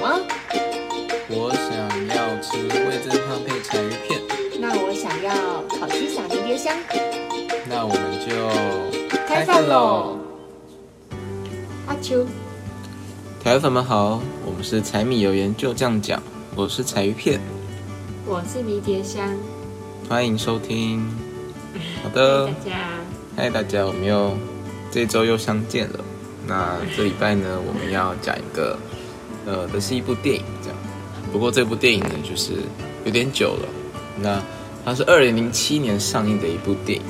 么？我想要吃味增汤配柴鱼片，那我想要烤鸡撒迷迭香。那我们就开饭喽！阿秋，台粉们好，我们是柴米油盐就这样讲，我是柴鱼片，我是迷迭香。欢迎收听。好的大的，家，嗨大家，我们又这周又相见了。那这礼拜呢，我们要讲一个，呃，的是一部电影，这样。不过这部电影呢，就是有点久了。那它是二零零七年上映的一部电影。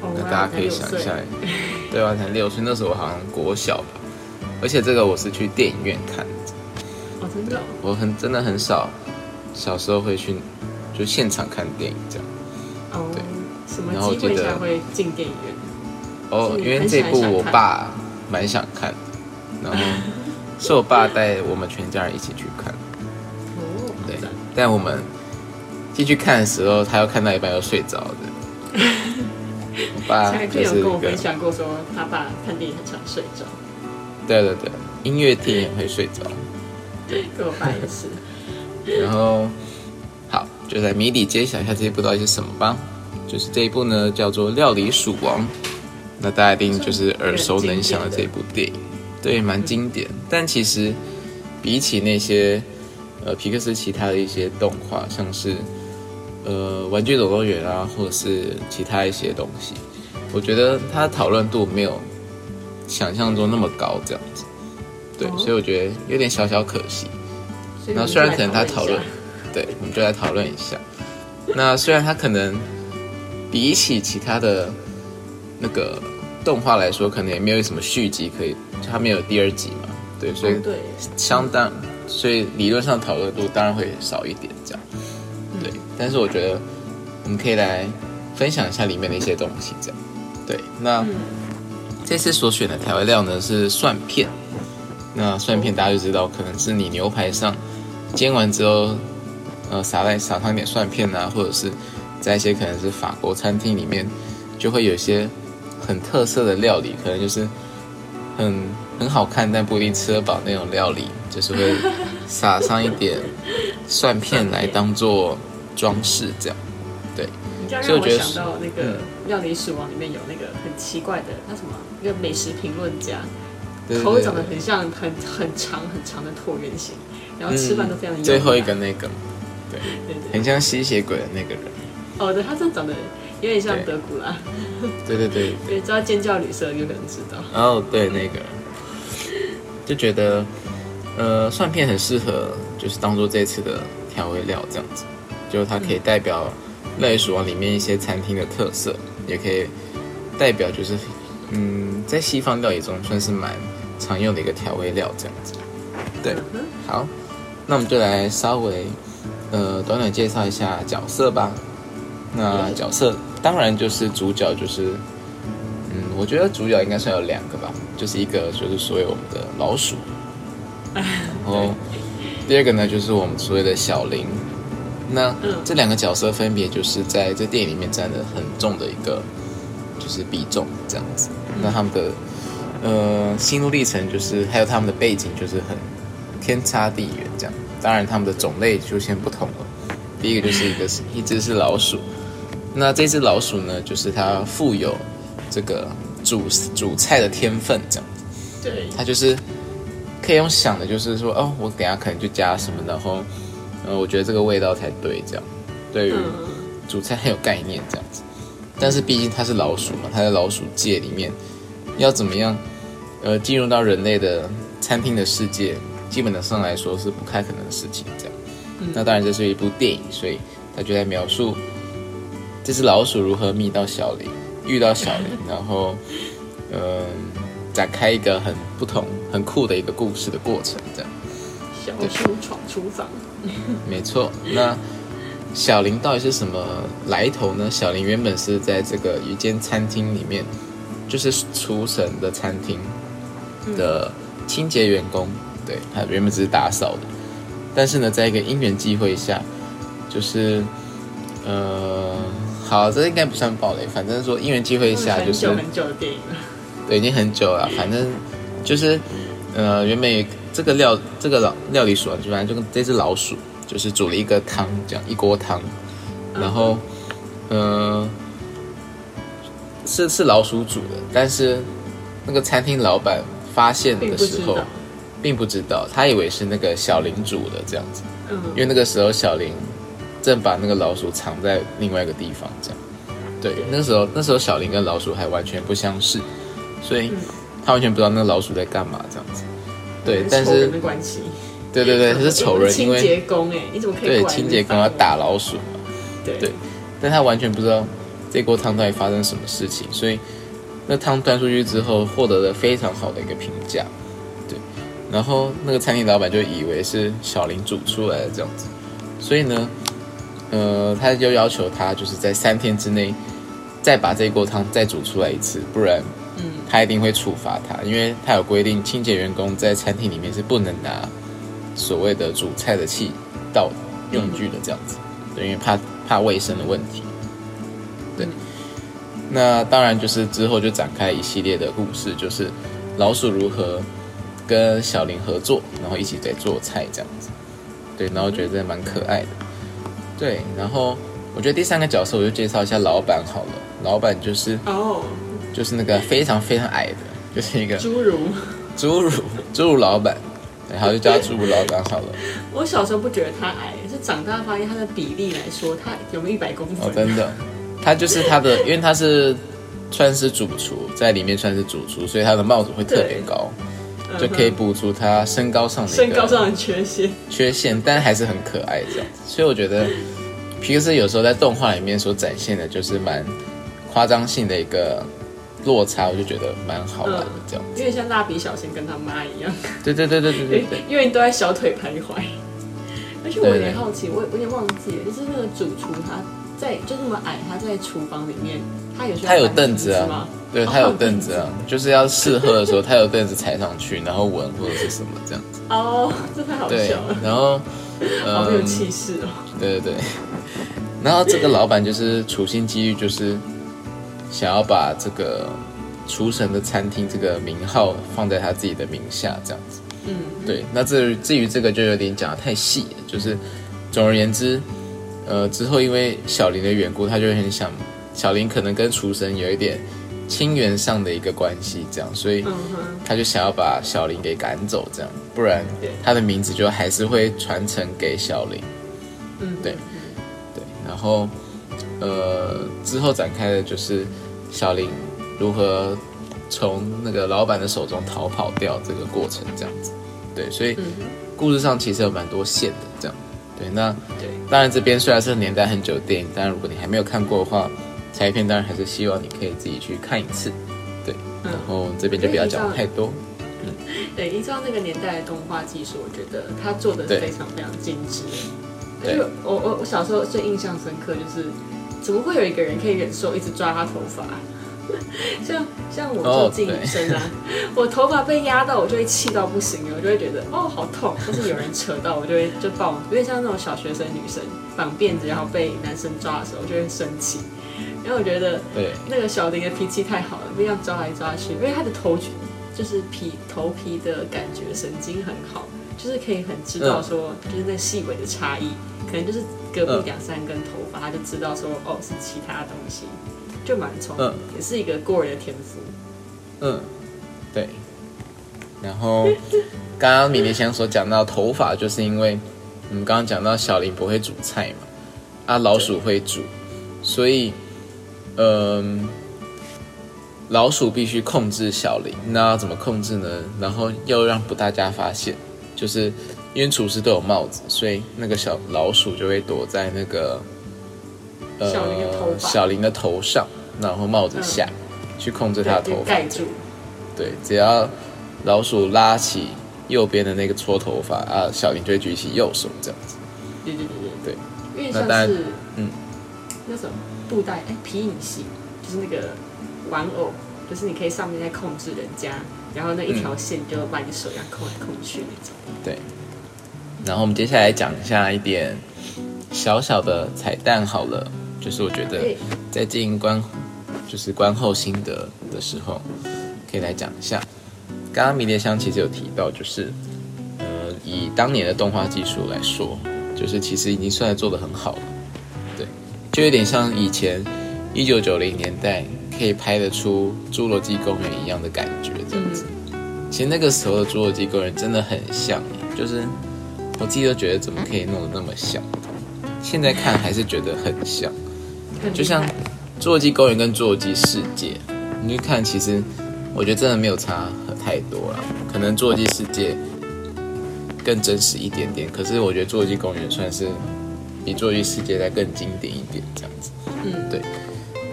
哦那大家可以想一下，对啊，才六岁，那时候我好像国小吧，而且这个我是去电影院看的，哦，真的哦，我很真的很少，小时候会去就现场看电影这样。哦对，什么然后记得机会才会进电影院？哦，因为这部我爸蛮想看的，然后是我爸带我们全家人一起去看，哦，对，但我们进去看的时候，他又看到一半又睡着的。我爸就是跟我分，享过，说他爸看电影很常睡着，对对对，音乐厅也会睡着。跟我爸也是。然后，好，就来谜底揭晓一下这一部到底是什么吧。就是这一部呢，叫做《料理鼠王》，那大家一定就是耳熟能详的这一部电影，对，蛮经典。但其实比起那些呃皮克斯其他的一些动画，像是呃《玩具总动员》啊，或者是其他一些东西，我觉得它的讨论度没有想象中那么高，这样子。对，哦所以我觉得有点小小可惜。那虽然可能他讨论对，我们就来讨论一下。那虽然他可能比起其他的那个动画来说，可能也没有什么续集可以，它没有第二集嘛，对，所以相当，所以理论上讨论度当然会少一点这样。对，但是我觉得我们可以来分享一下里面的一些东西，这样。对，那、嗯这次所选的调味料呢是蒜片。那蒜片大家就知道，可能是你牛排上煎完之后，呃，撒在撒上一点蒜片啊，或者是在一些可能是法国餐厅里面，就会有一些很特色的料理，可能就是很很好看，但不一定吃得饱那种料理，就是会撒上一点蒜片来当做装饰，这样。对，你让我所以我觉得想到那个《料理鼠王》里面有那个很奇怪的，那什么一个美食评论家，对头长得很像很很长很长的椭圆形，然后吃饭都非常优雅嗯最后一个那个，对，对对很像吸血鬼的那个人。哦，对，他真的长得有点像对德古拉，对对对，对，知道尖叫旅社就可能知道。然后对那个，就觉得呃蒜片很适合，就是当做这次的调味料这样子，就它可以代表料理鼠王里面一些餐厅的特色，也可以代表就是嗯在西方料理中算是蛮常用的一个调味料这样子。对，嗯好，那我们就来稍微呃短短介绍一下角色吧。那角色当然就是主角就是。嗯，我觉得主角应该算有两个吧，就是一个就是所谓我们的老鼠，然后第二个呢就是我们所谓的小林。那嗯这两个角色分别就是在这电影里面占的很重的一个就是比重这样子。那他们的呃心路历程就是还有他们的背景就是很天差地远这样。当然他们的种类就先不同了。第一个就是一个是一只是老鼠，那这只老鼠呢就是它富有这个煮煮菜的天分，这样子，对，它就是可以用想的，就是说，哦，我等下可能就加什么，然后，呃，我觉得这个味道才对，这样，对于嗯，煮菜很有概念，这样子。但是毕竟它是老鼠嘛，它在老鼠界里面，要怎么样，呃，进入到人类的餐厅的世界，基本上来说是不太可能的事情，这样。那当然这是一部电影，所以它就在描述这只老鼠如何觅到小林，遇到小林，然后，呃，展开一个很不同、很酷的一个故事的过程，这样。小鼠闯厨房，没错，那小林到底是什么来头呢？小林原本是在这个一间餐厅里面，就是厨神的餐厅的清洁员工，对他原本只是打扫的，但是呢，在一个因缘际会下，就是呃，好，这应该不算暴雷，反正说因缘际会下就是久很久的电影了。对，已经很久了，反正就是呃，原本有这个料这个老料理鼠王就反正就跟这只老鼠，就是煮了一个汤，这样一锅汤，然后，呃，是是老鼠煮的，但是那个餐厅老板发现的时候并不知道，他以为是那个小林煮的这样子，嗯。因为那个时候小林正把那个老鼠藏在另外一个地方，这样。对，那时候那时候小林跟老鼠还完全不相识，所以他完全不知道那个老鼠在干嘛这样子。对，但是对对对，他是仇人，因为清为洁工哎，你怎么可以对清洁工要打老鼠嘛，对。对但他完全不知道这锅汤到底发生什么事情，所以那汤端出去之后获得了非常好的一个评价。对，然后那个餐厅老板就以为是小林煮出来的这样子，所以呢，呃，他就要求他就是在三天之内再把这锅汤再煮出来一次，不然嗯他一定会处罚他，因为他有规定，清洁员工在餐厅里面是不能拿所谓的煮菜的器到用具的这样子，对，因为怕怕卫生的问题。对，那当然就是之后就展开一系列的故事，就是老鼠如何跟小林合作，然后一起在做菜这样子。对，然后觉得真的蛮可爱的。对，然后我觉得第三个角色我就介绍一下老板好了，老板就是哦，就是那个非常非常矮的，就是一个侏儒。侏儒侏儒老板，然后就叫他侏儒老板好了。我小时候不觉得他矮，是长大发现他的比例来说，他有没有一百公分？哦，真的，他就是他的，因为他是算是主厨，在里面算是主厨，所以他的帽子会特别高，嗯就可以补足他身高上的身高上的缺陷。缺陷，但还是很可爱这样子。所以我觉得皮克斯有时候在动画里面所展现的，就是蛮夸张性的一个落差，我就觉得蛮好玩的这样。有点像蜡笔小新跟他妈一样，对对对对对对对。因为你都在小腿徘徊。而且我有点好奇，我我有点忘记了，就是那个主厨他在就那么矮，他在厨房里面，他有他有凳子啊？对他有凳子啊，就是要试喝的时候，他有凳子踩上去，然后闻或者是什么这样子。哦，这太好对笑了，，然后，好有嗯，气势哦。对对对，然后这个老板就是处心积虑，就是想要把这个厨神的餐厅这个名号放在他自己的名下，这样子。嗯，对，那至于至于这个就有点讲的太细了，就是总而言之，呃，之后因为小林的缘故，他就很想小林可能跟厨神有一点亲缘上的一个关系，这样，所以他就想要把小林给赶走，这样，不然他的名字就还是会传承给小林。嗯，对对，然后呃之后展开的就是小林如何从那个老板的手中逃跑掉这个过程，这样子。对，所以嗯故事上其实有蛮多线的，这样。对，那对，当然这边虽然是年代很久的电影，但如果你还没有看过的话，下一篇当然还是希望你可以自己去看一次。对，嗯然后这边就不要讲太多。对，依照 那个年代的动画技术，我觉得他做的对非常非常精致。对就我我我小时候最印象深刻就是，怎么会有一个人可以忍受一直抓他头发？像像我哦做自己女生啊，我头发被压到，我就会气到不行了，我就会觉得哦好痛。但是有人扯到，我就会就抱，有点像那种小学生女生绑辫子，然后被男生抓的时候，我就会生气。因为我觉得对，那个小林的脾气太好了，被这样抓来抓去，因为他的头群就是皮头皮的感觉神经很好，就是可以很知道说，就是那细微的差异，可能就是隔壁嗯两三根头发，他就知道说哦是其他东西，就蛮聪明，嗯也是一个过人的天赋。嗯，对。然后 刚刚米莉香所讲到头发，就是因为我们刚刚讲到小林不会煮菜嘛，啊老鼠会煮，所以嗯、老鼠必须控制小林，那要怎么控制呢？然后又让不大家发现，就是因为厨师都有帽子，所以那个小老鼠就会躲在那个呃小林的头上，然后帽子下、去控制他的，头发。盖住。对，只要老鼠拉起右边的那个搓头发啊，小林就会举起右手这样子。对对对对对，那当然像是嗯那什么布袋哎皮影戏，就是那个玩偶，就是你可以上面在控制人家，然后那一条线就把你手这样控来控去那种。对。然后我们接下来讲一下一点小小的彩蛋好了，就是我觉得对在进观就是观后心得的时候，可以来讲一下。刚刚迷迭香其实有提到，就是呃以当年的动画技术来说，就是其实已经算做的很好了。对，就有点像以前一九九零年代可以拍得出《侏罗纪公园》一样的感觉，这样子。其实那个时候的《侏罗纪公园》真的很像，就是我自己都觉得怎么可以弄得那么像。现在看还是觉得很像，就像《侏罗纪公园》跟《侏罗纪世界》，你去看，其实我觉得真的没有差太多了。可能《侏罗纪世界》更真实一点点，可是我觉得《侏罗纪公园》算是比《侏罗纪世界》再更经典一点这样子。嗯，对。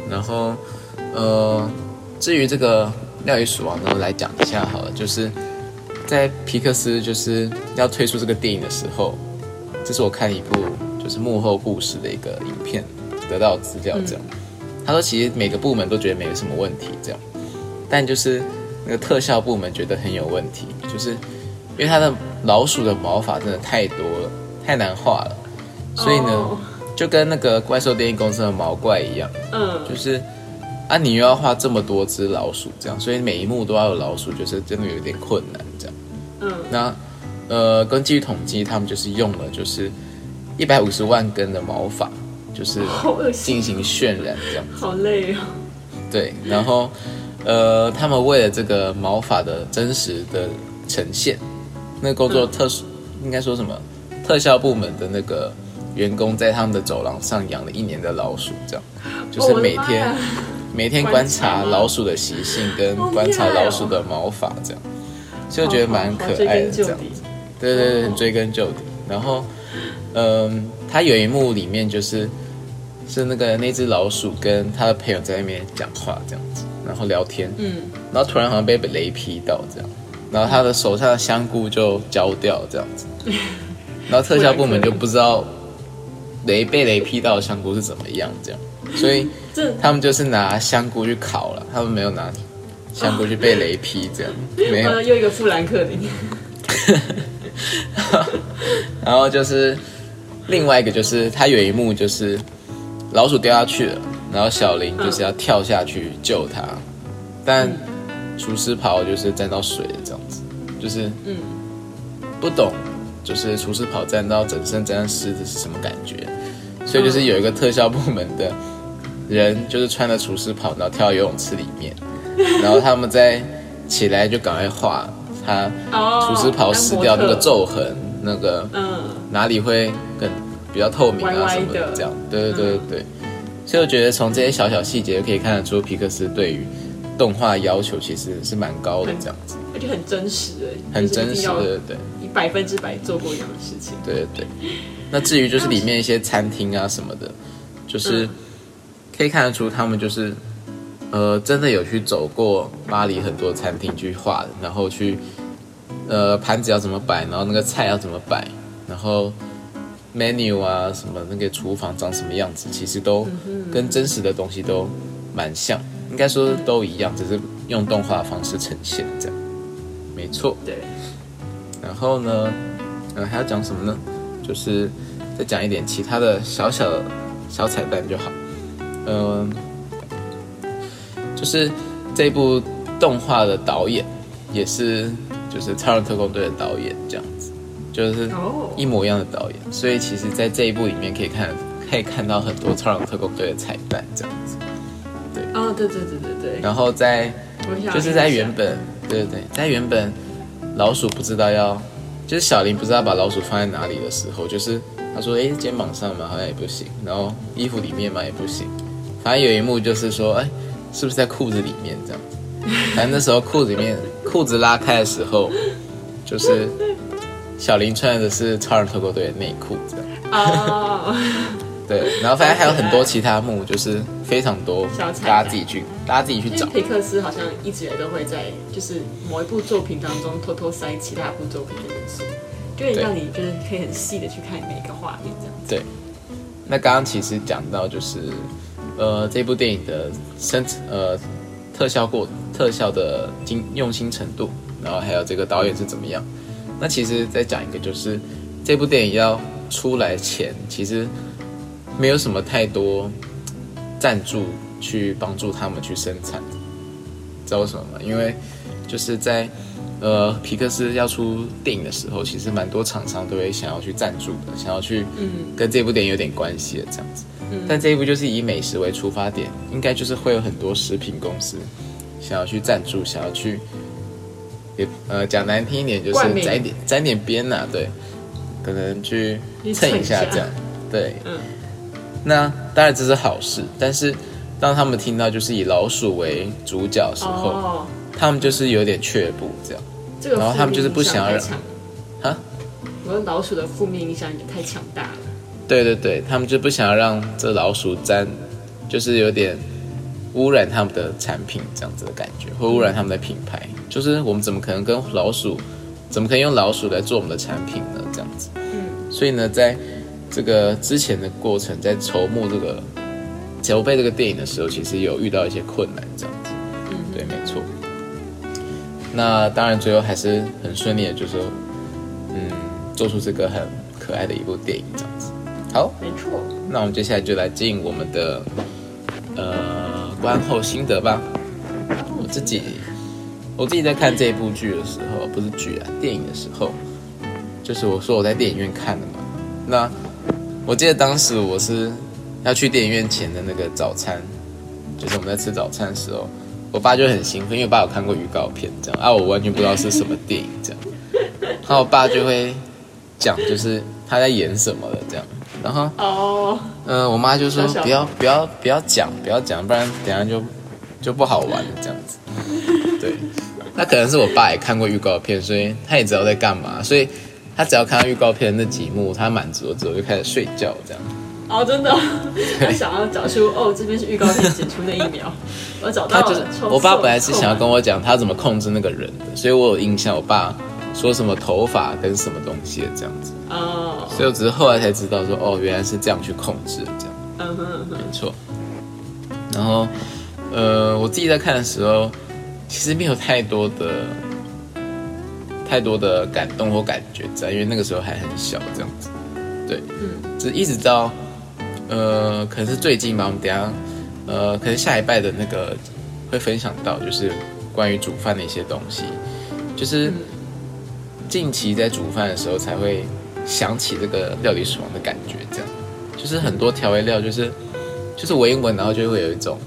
然后，呃，至于这个《料理鼠王》呢，来讲一下好了，就是在皮克斯就是要推出这个电影的时候，这是我看一部。就是幕后故事的一个影片，得到资料这样。他说，其实每个部门都觉得没有什么问题这样，但就是那个特效部门觉得很有问题，就是因为他的老鼠的毛发真的太多了，太难画了，所以呢，就跟那个怪兽电影公司的毛怪一样，嗯，就是啊，你又要画这么多只老鼠这样，所以每一幕都要有老鼠，就是真的有点困难这样。嗯，那呃，根据统计，他们就是用了就是。一百五十万根的毛发，就是进行渲染这样，好累哦。对，然后呃，他们为了这个毛发的真实的呈现，那个工作特殊，应该说什么？特效部门的那个员工在他们的走廊上养了一年的老鼠，这样，就是每天每天观察老鼠的习性跟观察老鼠的毛发，这样，就觉得蛮可爱的这样。子。对对对，追根究底，然后。嗯，他有一幕里面就是是那个那只老鼠跟他的朋友在那边讲话这样子，然后聊天，嗯，然后突然好像被雷劈到这样，然后他的手上的香菇就焦掉这样子，然后特效部门就不知道雷被雷劈到的香菇是怎么样这样，所以他们就是拿香菇去烤了，他们没有拿香菇去被雷劈这样，没有又一个富兰克林，然后就是。另外一个就是他有一幕就是老鼠掉下去了，然后小林就是要跳下去救他，但厨师袍就是沾到水了这样子，就是嗯不懂就是厨师袍沾到整身沾湿的是什么感觉，所以就是有一个特效部门的人就是穿着厨师袍然后跳到游泳池里面，然后他们在起来就赶快画他厨师袍撕掉那个皱痕。那个，嗯，哪里会更比较透明啊什么的，这样，对对对对。对，所以我觉得从这些小小细节可以看得出皮克斯对于动画要求其实是蛮高的，这样子，而且很真实的，很真实，对对对，你百分之百做过一样的事情，对对对。那至于就是里面一些餐厅啊什么的，就是可以看得出他们就是，呃，真的有去走过巴黎很多餐厅去画的，然后去。呃，盘子要怎么摆，然后那个菜要怎么摆，然后 menu 啊，什么那个厨房长什么样子，其实都跟真实的东西都蛮像，应该说都一样，只是用动画方式呈现这样，没错。对。然后呢，呃，还要讲什么呢？就是再讲一点其他的小小小彩蛋就好。嗯，就是这部动画的导演也是。就是《超人特工队》的导演这样子，就是一模一样的导演，所以其实，在这一部里面可以看，可以看到很多《超人特工队》的彩蛋这样子。对，哦，对对对对对。然后在，就是在原本，对对对，在原本老鼠不知道要，就是小林不知道把老鼠放在哪里的时候，就是他说，哎，肩膀上嘛好像也不行，然后衣服里面嘛也不行，反正有一幕就是说，哎，是不是在裤子里面这样子？反正那时候裤子里面裤子拉开的时候，就是小林穿的是超人特工队的内裤这样。哦。对，然后反正还有很多其他幕，就是非常多，大家自己去，大家自己去找。皮克斯好像一直也都会在，就是某一部作品当中偷偷塞其他部作品的元素，就让你就是可以很细的去看每一个画面这样子。对。那刚刚其实讲到就是，呃，这部电影的生呃。特效过特效的精用心程度，然后还有这个导演是怎么样？那其实再讲一个，就是这部电影要出来前，其实没有什么太多赞助去帮助他们去生产，知道为什么吗？因为就是在呃，皮克斯要出电影的时候，其实蛮多厂商都会想要去赞助的，想要去嗯跟这部电影有点关系的这样子。但这一部就是以美食为出发点，应该就是会有很多食品公司想要去赞助，想要去，也呃讲难听一点就是沾点沾点边呐、对，可能去去蹭蹭一下这样，对。嗯那当然这是好事，但是当他们听到就是以老鼠为主角的时候，哦，他们就是有点却步这样。这个然后他们就是不想要负面影响太强啊，我说老鼠的负面影响也太强大了。对对对，他们就不想要让这老鼠沾，就是有点污染他们的产品这样子的感觉，会污染他们的品牌。就是我们怎么可能跟老鼠，怎么可以用老鼠来做我们的产品呢？这样子。嗯，所以呢，在这个之前的过程，在筹募这个筹备这个电影的时候，其实有遇到一些困难，这样。那当然，最后还是很顺利的，就是嗯，做出这个很可爱的一部电影，这样子。好，没错。那我们接下来就来进我们的呃观后心得吧。我自己我自己在看这部剧的时候，不是剧啊，电影的时候，就是我说我在电影院看的嘛。那我记得当时我是要去电影院前的那个早餐，就是我们在吃早餐的时候，我爸就很兴奋，因为我爸有看过预告片，这样啊，我完全不知道是什么电影这样，然后我爸就会讲，就是他在演什么的这样，然后哦，嗯，我妈就说不要不要不要讲，不要讲，不然等下就就不好玩了这样子。对，那可能是我爸也看过预告片，所以他也知道在干嘛，所以他只要看到预告片那几幕，他满足了之后就开始睡觉这样。哦，真的哦，他想要找出哦，这边是预告片剪出那一秒，我找到了。他就是我爸本来是想要跟我讲他怎么控制那个人的，所以我有印象，我爸说什么头发跟什么东西的这样子，哦，所以我只是后来才知道说哦，原来是这样去控制的这样。嗯哼嗯哼，没错。然后，呃，我自己在看的时候，其实没有太多的、太多的感动或感觉在，因为那个时候还很小，这样子。对，嗯，只一直到，呃，可能是最近吧，我们等下，呃，可能下一拜的那个会分享到，就是关于煮饭的一些东西，就是近期在煮饭的时候才会想起这个料理鼠王的感觉，这样，就是很多调味料，就是就是闻一闻，然后就会有一种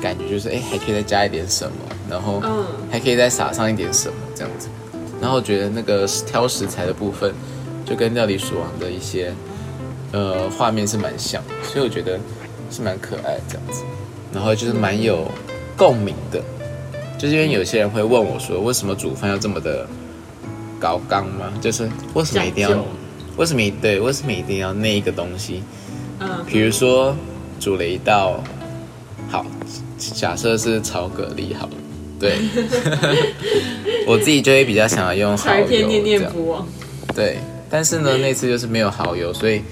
感觉，就是哎，还可以再加一点什么，然后嗯还可以再撒上一点什么这样子。然后觉得那个挑食材的部分，就跟料理鼠王的一些呃画面是蛮像的，所以我觉得是蛮可爱的这样子。然后就是蛮有共鸣的，就是因为有些人会问我说，为什么煮饭要这么的高纲吗？就是为什么一定要为什么一对为什么一定要那一个东西？嗯，比如说煮了一道，好，假设是炒蛤蜊好了，对，我自己就会比较想要用蚝才油偏念念这样，不忘。对，但是呢，那次就是没有蚝油，所以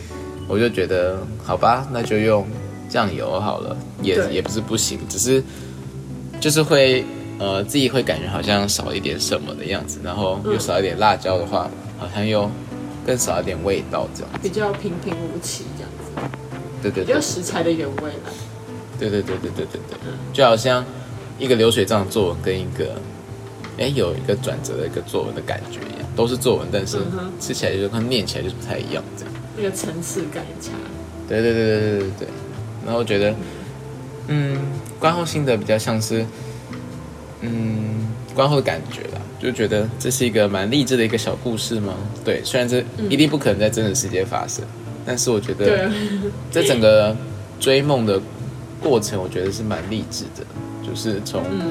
我就觉得好吧，那就用酱油好了，也也不是不行，只是就是会呃自己会感觉好像少一点什么的样子，然后又嗯少一点辣椒的话，好像又更少一点味道这样，比较平平无奇这样子，对对对。比较。食材的原味啦。对对对对对对对，就好像一个流水账作文跟一个，哎，有一个转折的一个作文的感觉一样，都是作文，但是吃起来就跟念起来就是不太一样这样。那个层次感差。对对对对对对对。然后我觉得，嗯，观后心得比较像是，嗯，观后的感觉啦，就觉得这是一个蛮励志的一个小故事吗？对，虽然这一定不可能在真实世界发生，但是我觉得。对，这整个追梦的过程，我觉得是蛮励志的，就是从嗯，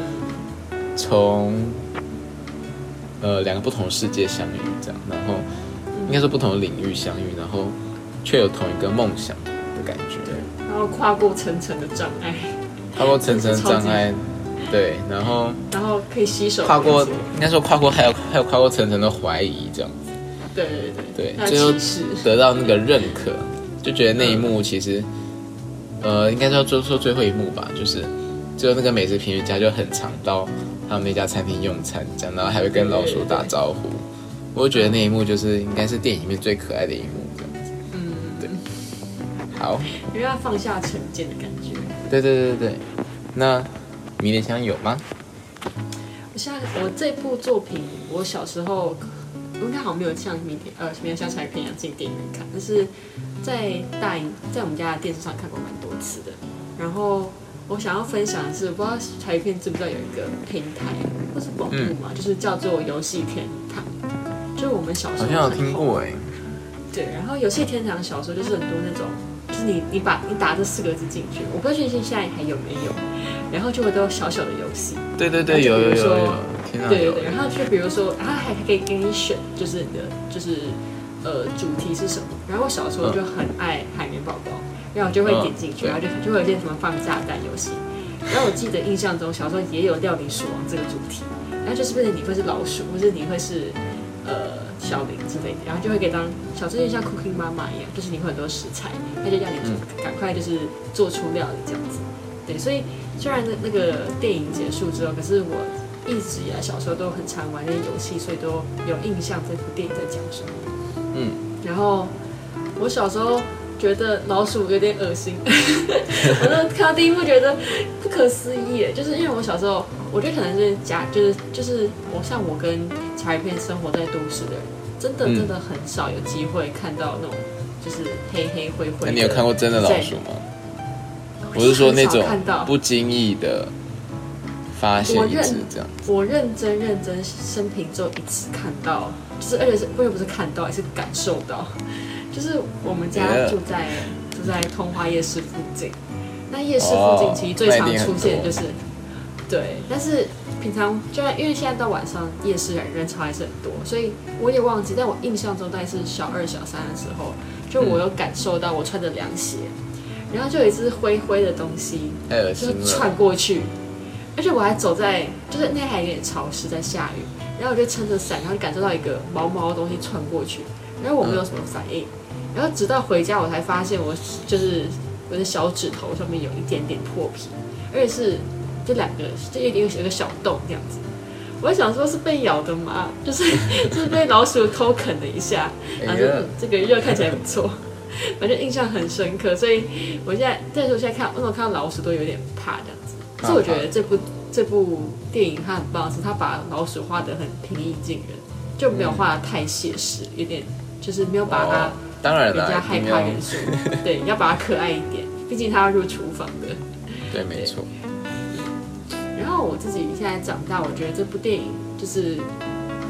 从呃两个不同世界相遇这样，然后应该说不同的领域相遇，然后却有同一个梦想的感觉，然后跨过层层的障碍，跨过层层障碍，对，然后然后可以携手跨过应该说跨过还有还有跨过层层的怀疑这样子，对对对对，最后得到那个认可，就觉得那一幕其实，呃，应该说说说最后一幕吧，就是最后那个美食评论家就很常到他们那家餐厅用餐，这样，然后还会跟老鼠打招呼。我就觉得那一幕就是应该是电影里面最可爱的一幕，这样子。嗯，对好，因为要放下成见的感觉。对对对那迷恋香有吗？我像我这部作品，我小时候应该好像没有像迷天呃没有像彩片一样进电影院看，但是在大荧在我们家的电视上看过蛮多次的。然后我想要分享的是，我不知道彩片知不知道有一个平台或是网络嘛，就是叫做游戏天堂，就是我们小时候好像有听过哎，对，然后游戏天堂小时候就是很多那种，就是你你把你打这四个字进去，我不确定现在还有没有，然后就会都有小小的游戏，对对对，有有有有对对对，然后就比如说，然后还可以给你选，就是你的就是呃主题是什么。然后我小时候就很爱海绵宝宝，然后我就会点进去，嗯然后就就会有一些什么放炸弹游戏。然后我记得印象中小时候也有料理鼠王这个主题，然后就是变成你会是老鼠，或是你会是呃小林之类的，然后就会给当小时候就像 Cooking 妈妈一样，就是你会很多食材，他就叫你做赶快就是做出料理这样子。对，所以虽然那那个电影结束之后，可是我一直以来小时候都很常玩那些游戏，所以都有印象这部电影在讲什么。嗯，然后我小时候觉得老鼠有点恶心，我那看到第一幕觉得不可思议耶，就是因为我小时候，我觉得可能是家，就是就是我像我跟柴片生活在都市的人，真的嗯真的很少有机会看到那种就是黑黑灰灰的。那你有看过真的老鼠吗？我我是说那种不经意的发现这样。我认真认真生平只有一次看到，就是而且是不也不是看到，也是感受到，就是我们家住在住在通化夜市附近，那夜市附近其实最常出现的就是，对，但是平常就因为现在到晚上夜市人人潮还是很多，所以我也忘记，但我印象中大概是小二小三的时候，就我有感受到我穿着凉鞋，然后就有一只灰灰的东西，就是，窜过去，而且我还走在，就是那天还有点潮湿，在下雨，然后我就撑着伞，然后感受到一个毛毛的东西窜过去，然后我没有什么反应，然后直到回家我才发现我就是我的小指头上面有一点点破皮，而且是这两个就有点有一个小洞这样子。我还想说是被咬的吗？就是就 是被老鼠偷啃了一下，然后就、哎呀嗯这个肉看起来不错，反正印象很深刻，所以我现在再说现在看，为什么看到老鼠都有点怕这样子？可是我觉得这部这部电影它很棒是，它把老鼠画的很平易近人，就没有画得太写实，有点就是没有把它哦当然人家，害怕元素，对，要把它可爱一点，毕竟它要入厨房的。对，没错，然后我自己现在长大，我觉得这部电影就是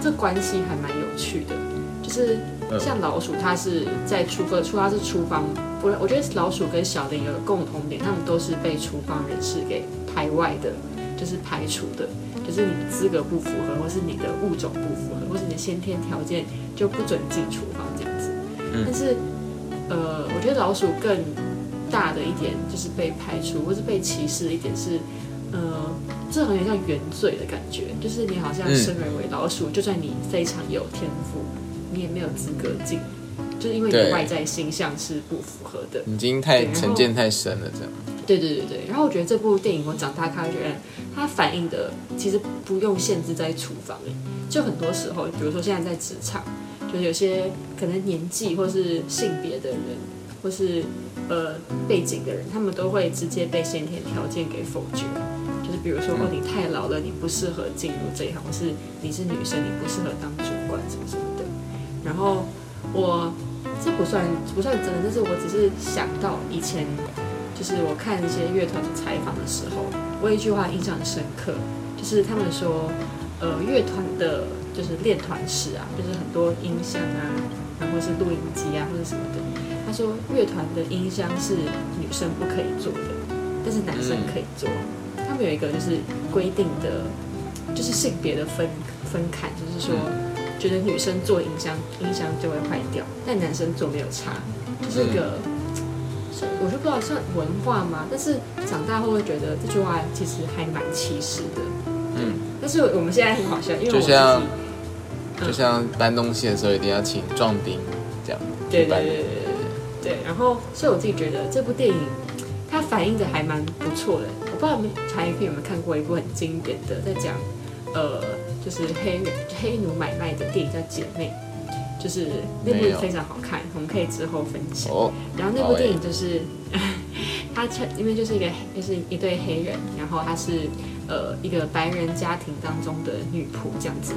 这关系还蛮有趣的，就是嗯。像老鼠，它是在厨房，厨它是厨房，我我觉得老鼠跟小林有个共同点，他们都是被厨房人士给排外的，就是排除的，就是你的资格不符合，或是你的物种不符合，或是你的先天条件就不准进厨房这样子。嗯。但是，呃，我觉得老鼠更大的一点就是被排除或是被歧视的一点是，呃，这好像像原罪的感觉，就是你好像嗯生而为老鼠，就算你非常有天赋，你也没有资格进，就是因为你的外在形象是不符合的。已经太成见太深了，这样。对对对对，然后我觉得这部电影我长大看，觉得它反映的其实不用限制在厨房里，就很多时候，比如说现在在职场，就是有些可能年纪或是性别的人，或是呃背景的人，他们都会直接被先天条件给否决。就是比如说，哦，你太老了，你不适合进入这一行，或是你是女生，你不适合当主管什么什么的。然后我这不算不算真的，但是我只是想到以前，就是我看一些乐团的采访的时候，我有一句话印象很深刻，就是他们说，呃，乐团的就是练团室啊，就是很多音箱啊，然后是录音机啊或者什么的。他说乐团的音箱是女生不可以做的，但是男生可以做。他们有一个就是规定的，就是性别的分分看，就是说，觉得女生做音箱音箱就会坏掉，但男生做没有差，就是一个，是我就不知道算文化吗？但是长大后会觉得这句话其实还蛮歧视的。嗯，但是我们现在很好笑，因为我自己就像嗯就像搬东西的时候，一定要请壮丁这样对对。对对对对对，然后所以我自己觉得这部电影它反映的还蛮不错的。我不知道你们柴鱼片有没有看过一部很经典的，在讲呃就是黑人黑奴买卖的电影叫《姐妹》，就是那部非常好看，我们可以之后分享。哦，然后那部电影就是，他穿因为就是一个就是一对黑人，然后他是呃一个白人家庭当中的女仆这样子。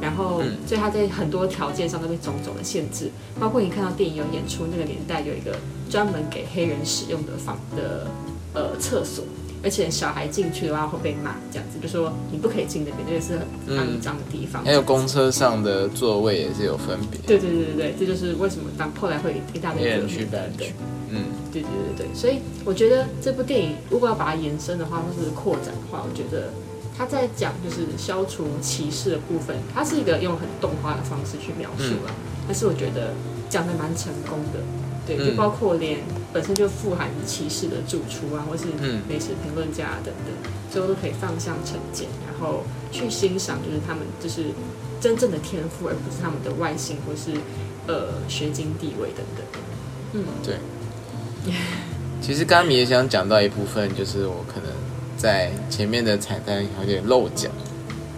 然后，嗯所以他在很多条件上都被种种的限制，包括你看到电影有演出那个年代有一个专门给黑人使用的房的呃厕所，而且小孩进去的话会被骂，这样子就说你不可以进那边，那个是很肮脏的地方。还有公车上的座位也是有分别，对对对对对，这就是为什么当后来会一大堆黑人区革命的对白人区。嗯，对对对对，所以我觉得这部电影如果要把它延伸的话，或是扩展的话，我觉得他在讲就是消除歧视的部分，它是一个用很动画的方式去描述了，但是我觉得讲的蛮成功的。对，就嗯包括连本身就富含歧视的主厨啊，或是嗯美食评论家啊等等，最后都可以放向成见，然后去欣赏就是他们就是真正的天赋，而不是他们的外形或是呃学经地位等等。嗯，对。其实刚刚也想讲到一部分，就是我可能在前面的彩蛋有点漏讲，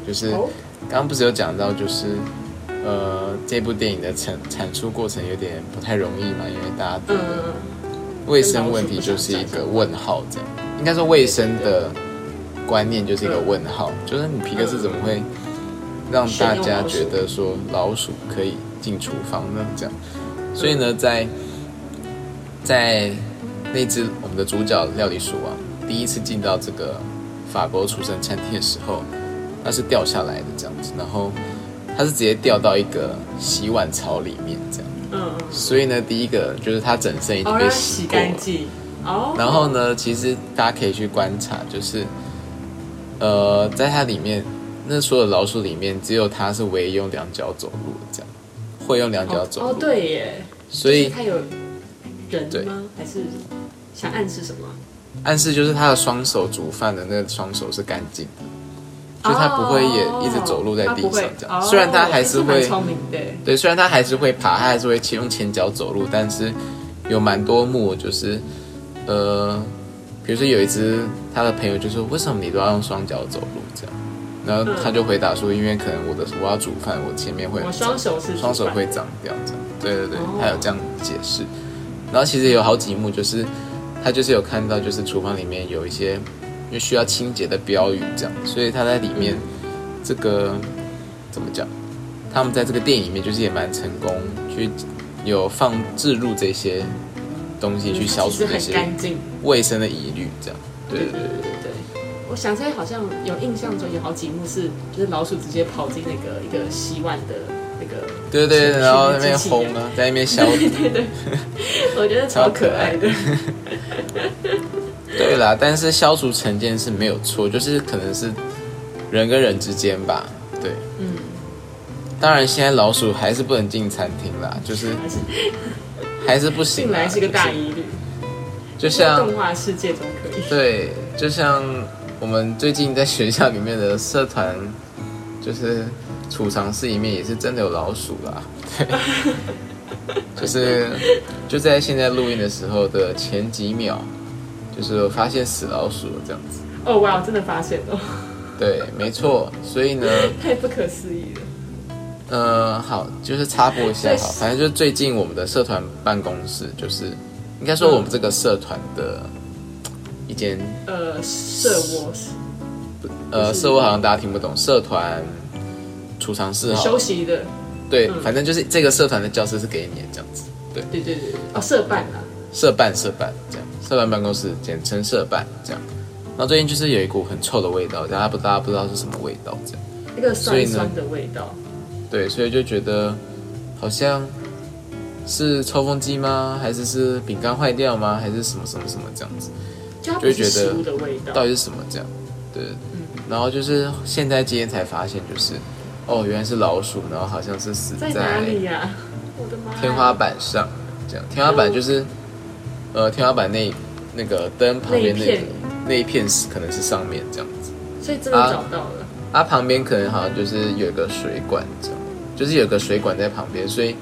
就是哦，刚刚不是有讲到，就是呃这部电影的产产出过程有点不太容易嘛，因为大家嗯。卫生问题就是一个问号，这样应该说卫生的观念就是一个问号，就是你皮克斯怎么会让大家觉得说老鼠可以进厨房呢？这样，所以呢，在在那只我们的主角料理鼠王第一次进到这个法国厨神餐厅的时候，它是掉下来的这样子，然后它是直接掉到一个洗碗槽里面这样。嗯，所以呢，第一个就是它整身已经哦，被洗洗过了干。净。哦，然后呢，其实大家可以去观察，就是呃，在它里面，那所有老鼠里面，只有它是唯一用两脚走路的，这样会用两脚走路。哦，对耶，所以就是他有人对吗？还是想暗示什么？暗示就是它的双手煮饭的那个双手是干净的，就是它不会也一直走路在地上这样。哦虽然它还是会聪明的，对，虽然它还是会爬，它还是会用前脚走路，但是有蛮多幕就是，呃，比如说有一只他的朋友就说，为什么你都要用双脚走路这样？然后他就回答说，因为可能我的我要煮饭，我前面会我，双手是双手会长。脏掉这样。对对对哦，他有这样解释。然后其实有好几幕就是他就是有看到，就是厨房里面有一些因为需要清洁的标语这样，所以他在里面这个怎么讲？他们在这个电影里面就是也蛮成功，去有放置入这些东西去消除这些干净。卫生的疑虑，这样。对对对对。我想起来好像有印象中有好几幕是，就是老鼠直接跑进那个一个洗碗的那个对对对，然后那边轰啊，在那边消毒。对对，我觉得超可爱的。对啦，但是消除成见是没有错，就是可能是人跟人之间吧。对，嗯，当然现在老鼠还是不能进餐厅啦，就是还是不行。进来是个大疑虑，就像动画世界中可以。对，就像我们最近在学校里面的社团，就是储藏室里面也是真的有老鼠啦。对，就是就在现在录音的时候的前几秒，就是我发现死老鼠了这样子。哦哇，我真的发现了，对，没错。所以呢，太不可思议了。呃，好，就是插播一下所以好，反正就是最近我们的社团办公室，就是应该说我们这个社团的一间呃，社窝。呃，社会好像大家听不懂，社团储藏室哈，休息的，对，嗯。反正就是这个社团的教室是给你的这样子，对，对对对，对。哦，社办啊，社办社办这样，社办办公室简称社办这样。然后最近就是有一股很臭的味道，大家不大家不知道是什么味道这样，一个所以呢酸酸的味道。对，所以就觉得好像是抽风机吗？还是是饼干坏掉吗？还是什么什么什么这样子？就觉得到底是什么这样？对，然后就是现在今天才发现，就是哦，原来是老鼠，然后好像是死在哪里呀、我的妈！天花板上，这样天花板就是呃天花板那那个灯旁边那个那一片那一片是可能是上面这样子，所以真的啊找到了。它旁边可能好像就是有一个水管这样，就是有个水管在旁边，所以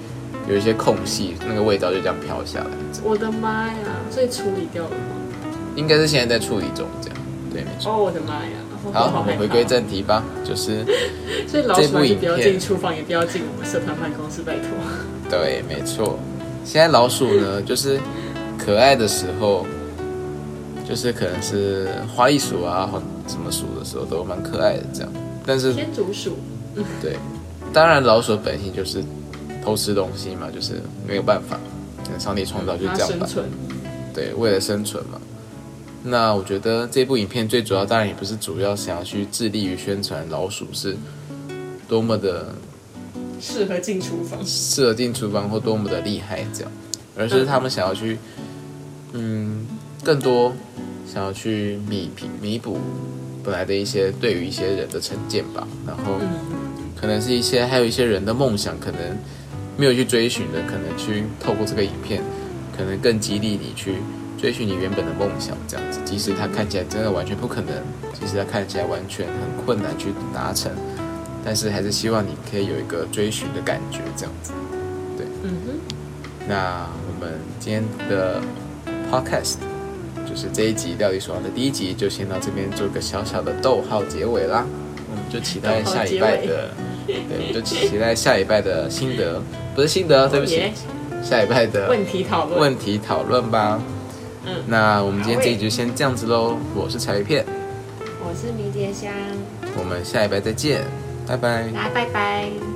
有一些空隙，那个味道就这样飘下来，我的妈呀！所以处理掉了吗？应该是现在在处理中这样，对，没错。哦，我的妈呀！我好，我们回归。正题吧，就是 所以老鼠不要进厨房，也不要进我们社团办公室，拜托。对，没错。现在老鼠呢，就是可爱的时候，就是可能是花栗鼠啊、或什么鼠的时候，都蛮可爱的这样。但是天竺鼠，对，当然老鼠的本性就是偷吃东西嘛，就是没有办法，上帝创造就这样吧。生存，对，为了生存嘛。那我觉得这部影片最主要，当然也不是主要想要去致力于宣传老鼠是多么的适合进厨房。适合进厨房或多么的厉害这样，而是他们想要去，嗯，更多想要去弥平弥补本来的一些对于一些人的成见吧，然后嗯，可能是一些还有一些人的梦想，可能没有去追寻的，可能去透过这个影片，可能更激励你去追寻你原本的梦想，这样子，即使它看起来真的完全不可能，即使它看起来完全很困难去达成，但是还是希望你可以有一个追寻的感觉，这样子。对。嗯哼，那我们今天的 podcast 就是这一集《料理鼠王》的第一集，就先到这边做个小小的逗号结尾啦。我们就期待下礼拜的，对，我们就期待下礼拜的心得，不是心得，对不起，下礼拜的问题讨论。问题讨论吧。嗯，那我们今天这一集就先这样子喽。我是柴鱼片，我是迷迭香，我们下礼拜再见，拜拜。来，拜拜。